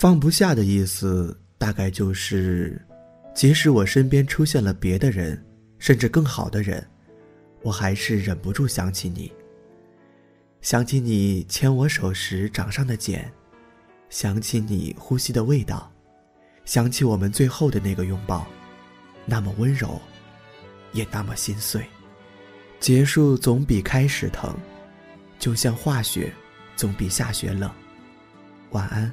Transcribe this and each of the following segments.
放不下的意思，大概就是，即使我身边出现了别的人，甚至更好的人，我还是忍不住想起你。想起你牵我手时掌上的茧，想起你呼吸的味道，想起我们最后的那个拥抱，那么温柔，也那么心碎。结束总比开始疼，就像化雪，总比下雪冷。晚安。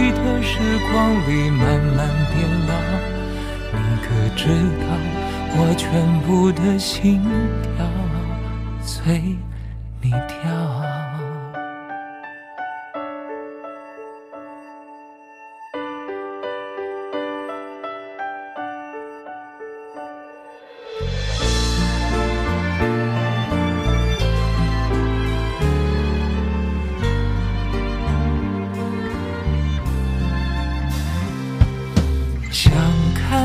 的时光里慢慢变老。你可知道我全部的心跳随你跳？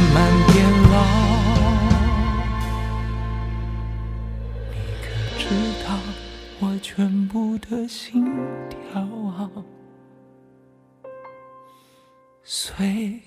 慢慢变老。你可知道我全部的心跳随